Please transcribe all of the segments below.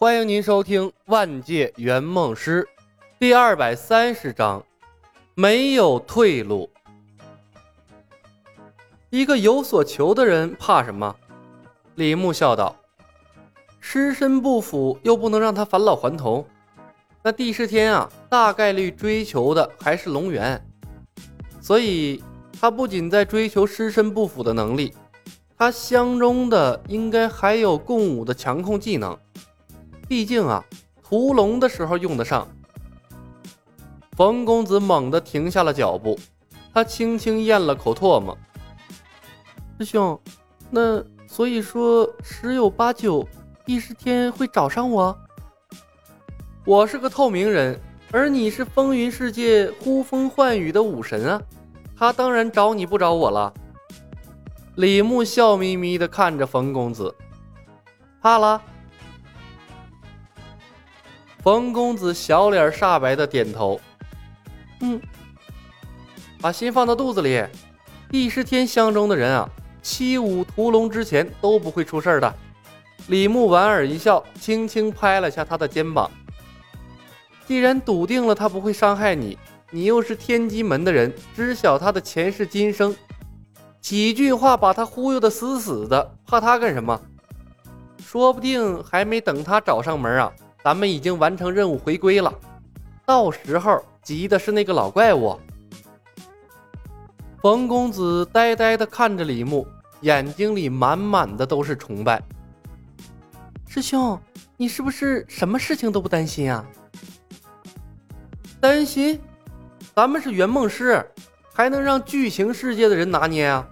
欢迎您收听《万界圆梦师》第二百三十章：没有退路。一个有所求的人怕什么？李牧笑道：“尸身不腐，又不能让他返老还童。那帝释天啊，大概率追求的还是龙元，所以他不仅在追求尸身不腐的能力。”他相中的应该还有共舞的强控技能，毕竟啊，屠龙的时候用得上。冯公子猛地停下了脚步，他轻轻咽了口唾沫。师兄，那所以说十有八九，帝释天会找上我。我是个透明人，而你是风云世界呼风唤雨的武神啊，他当然找你不找我了。李牧笑眯眯地看着冯公子，怕了？冯公子小脸煞白的点头，嗯，把心放到肚子里。帝释天相中的人啊，七五屠龙之前都不会出事的。李牧莞尔一笑，轻轻拍了下他的肩膀。既然笃定了他不会伤害你，你又是天机门的人，知晓他的前世今生。几句话把他忽悠的死死的，怕他干什么？说不定还没等他找上门啊，咱们已经完成任务回归了。到时候急的是那个老怪物。冯公子呆呆的看着李牧，眼睛里满满的都是崇拜。师兄，你是不是什么事情都不担心啊？担心？咱们是圆梦师。还能让剧情世界的人拿捏啊？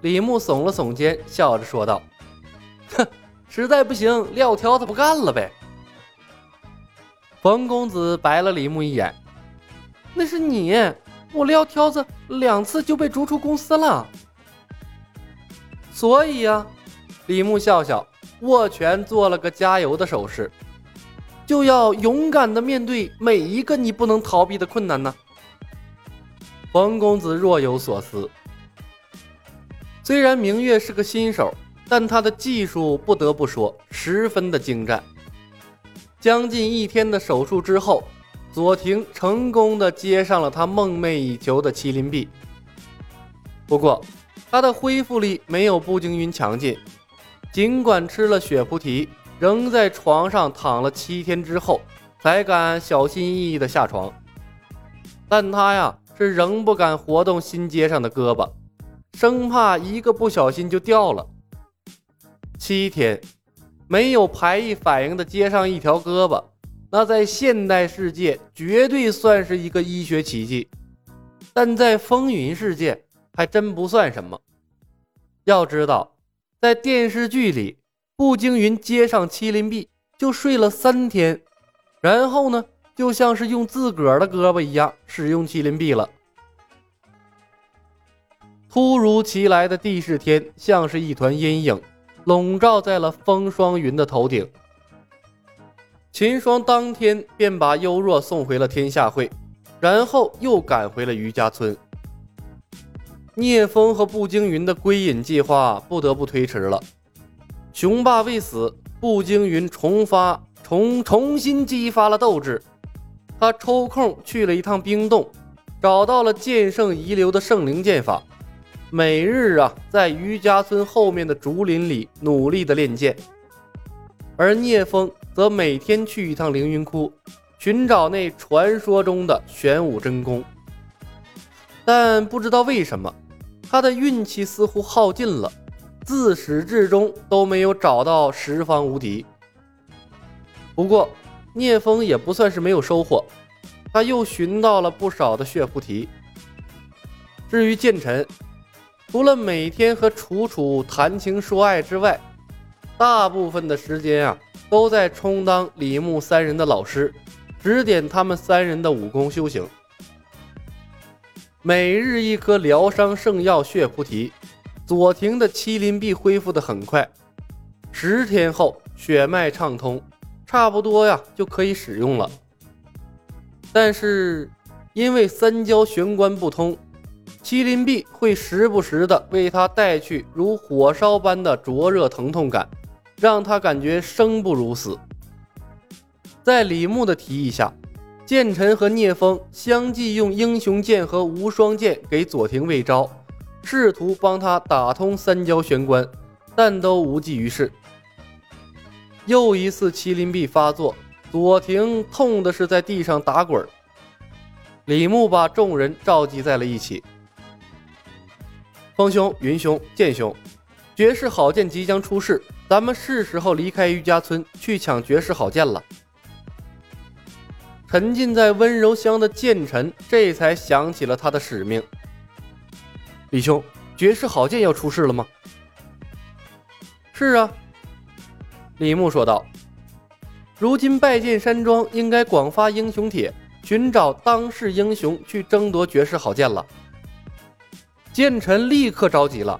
李牧耸了耸肩，笑着说道：“哼，实在不行，撂挑子不干了呗。”冯公子白了李牧一眼：“那是你，我撂挑子两次就被逐出公司了。”所以呀，李牧笑笑，握拳做了个加油的手势：“就要勇敢的面对每一个你不能逃避的困难呢。”冯公子若有所思。虽然明月是个新手，但他的技术不得不说十分的精湛。将近一天的手术之后，左庭成功的接上了他梦寐以求的麒麟臂。不过，他的恢复力没有步惊云强劲。尽管吃了血菩提，仍在床上躺了七天之后，才敢小心翼翼的下床。但他呀。是仍不敢活动新接上的胳膊，生怕一个不小心就掉了。七天没有排异反应的接上一条胳膊，那在现代世界绝对算是一个医学奇迹，但在风云世界还真不算什么。要知道，在电视剧里，步惊云接上麒麟臂就睡了三天，然后呢？就像是用自个儿的胳膊一样使用麒麟臂了。突如其来的地势天像是一团阴影，笼罩在了风霜云的头顶。秦霜当天便把幽若送回了天下会，然后又赶回了余家村。聂风和步惊云的归隐计划不得不推迟了。雄霸未死，步惊云重发重重新激发了斗志。他抽空去了一趟冰洞，找到了剑圣遗留的圣灵剑法，每日啊在余家村后面的竹林里努力的练剑。而聂风则每天去一趟凌云窟，寻找那传说中的玄武真功。但不知道为什么，他的运气似乎耗尽了，自始至终都没有找到十方无敌。不过。聂风也不算是没有收获，他又寻到了不少的血菩提。至于剑尘，除了每天和楚楚谈情说爱之外，大部分的时间啊都在充当李牧三人的老师，指点他们三人的武功修行。每日一颗疗伤圣药血菩提，左庭的麒麟臂恢复的很快，十天后血脉畅通。差不多呀，就可以使用了。但是因为三焦玄关不通，麒麟臂会时不时的为他带去如火烧般的灼热疼痛感，让他感觉生不如死，在李牧的提议下，剑臣和聂风相继用英雄剑和无双剑给左庭喂招，试图帮他打通三焦玄关，但都无济于事。又一次麒麟臂发作，左庭痛的是在地上打滚。李牧把众人召集在了一起：“风兄、云兄、剑兄，绝世好剑即将出世，咱们是时候离开余家村去抢绝世好剑了。”沉浸在温柔乡的剑臣这才想起了他的使命。李兄，绝世好剑要出世了吗？是啊。李牧说道：“如今拜剑山庄应该广发英雄帖，寻找当世英雄去争夺绝世好剑了。”剑臣立刻着急了：“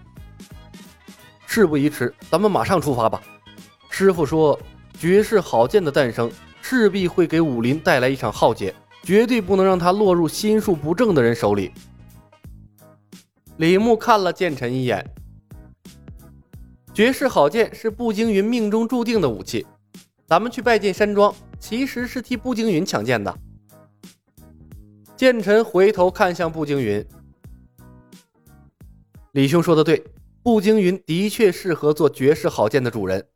事不宜迟，咱们马上出发吧。师傅说，绝世好剑的诞生势必会给武林带来一场浩劫，绝对不能让他落入心术不正的人手里。”李牧看了剑臣一眼。绝世好剑是步惊云命中注定的武器，咱们去拜见山庄，其实是替步惊云抢剑的。剑臣回头看向步惊云，李兄说的对，步惊云的确适合做绝世好剑的主人。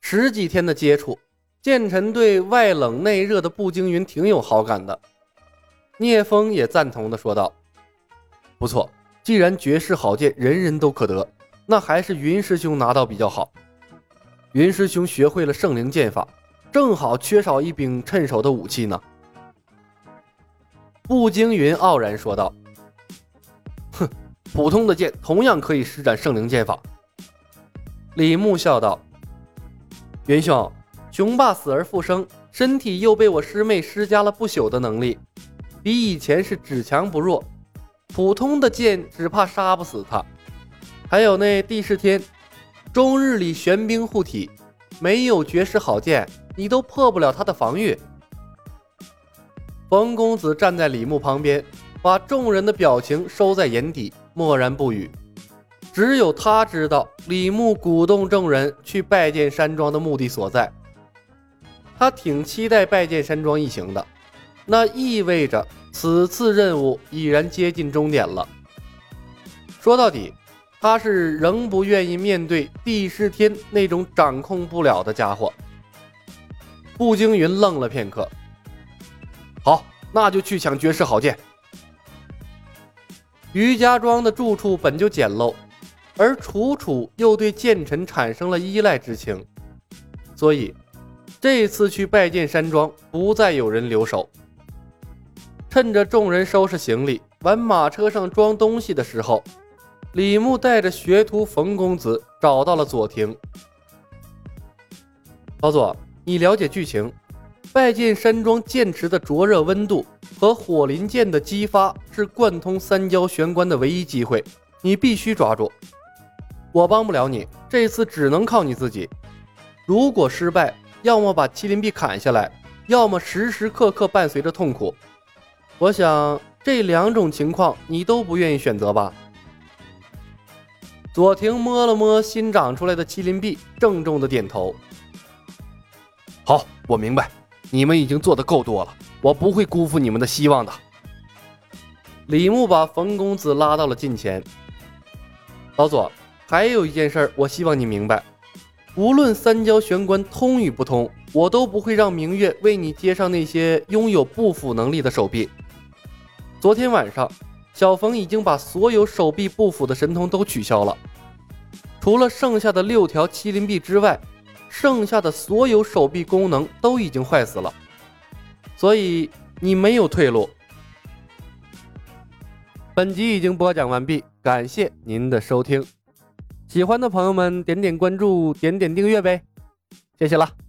十几天的接触，剑臣对外冷内热的步惊云挺有好感的。聂风也赞同的说道：“不错，既然绝世好剑人人都可得。”那还是云师兄拿到比较好。云师兄学会了圣灵剑法，正好缺少一柄趁手的武器呢。步惊云傲然说道：“，普通的剑同样可以施展圣灵剑法。”李牧笑道：“云兄，雄霸死而复生，身体又被我师妹施加了不朽的能力，比以前是只强不弱。普通的剑只怕杀不死他。”还有那帝释天，终日里玄冰护体，没有绝世好剑，你都破不了他的防御。冯公子站在李牧旁边，把众人的表情收在眼底，默然不语。只有他知道李牧鼓动众人去拜见山庄的目的所在。他挺期待拜见山庄一行的，那意味着此次任务已然接近终点了。说到底。他是仍不愿意面对帝释天那种掌控不了的家伙。步惊云愣了片刻，好，那就去抢绝世好剑。余家庄的住处本就简陋，而楚楚又对剑臣产生了依赖之情，所以这次去拜见山庄不再有人留守。趁着众人收拾行李往马车上装东西的时候。李牧带着学徒冯公子找到了左庭。老左，你了解剧情？拜见山庄剑池的灼热温度和火灵剑的激发是贯通三焦玄关的唯一机会，你必须抓住。我帮不了你，这次只能靠你自己。如果失败，要么把麒麟臂砍下来，要么时时刻刻伴随着痛苦。我想这两种情况你都不愿意选择吧？左庭摸了摸新长出来的麒麟臂，郑重的点头。好，我明白，你们已经做的够多了，我不会辜负你们的希望的。李牧把冯公子拉到了近前。老左，还有一件事，我希望你明白，无论三焦玄关通与不通，我都不会让明月为你接上那些拥有不腐能力的手臂。昨天晚上。小冯已经把所有手臂不腐的神通都取消了，除了剩下的六条麒麟臂之外，剩下的所有手臂功能都已经坏死了，所以你没有退路。本集已经播讲完毕，感谢您的收听，喜欢的朋友们点点关注，点点订阅呗，谢谢了。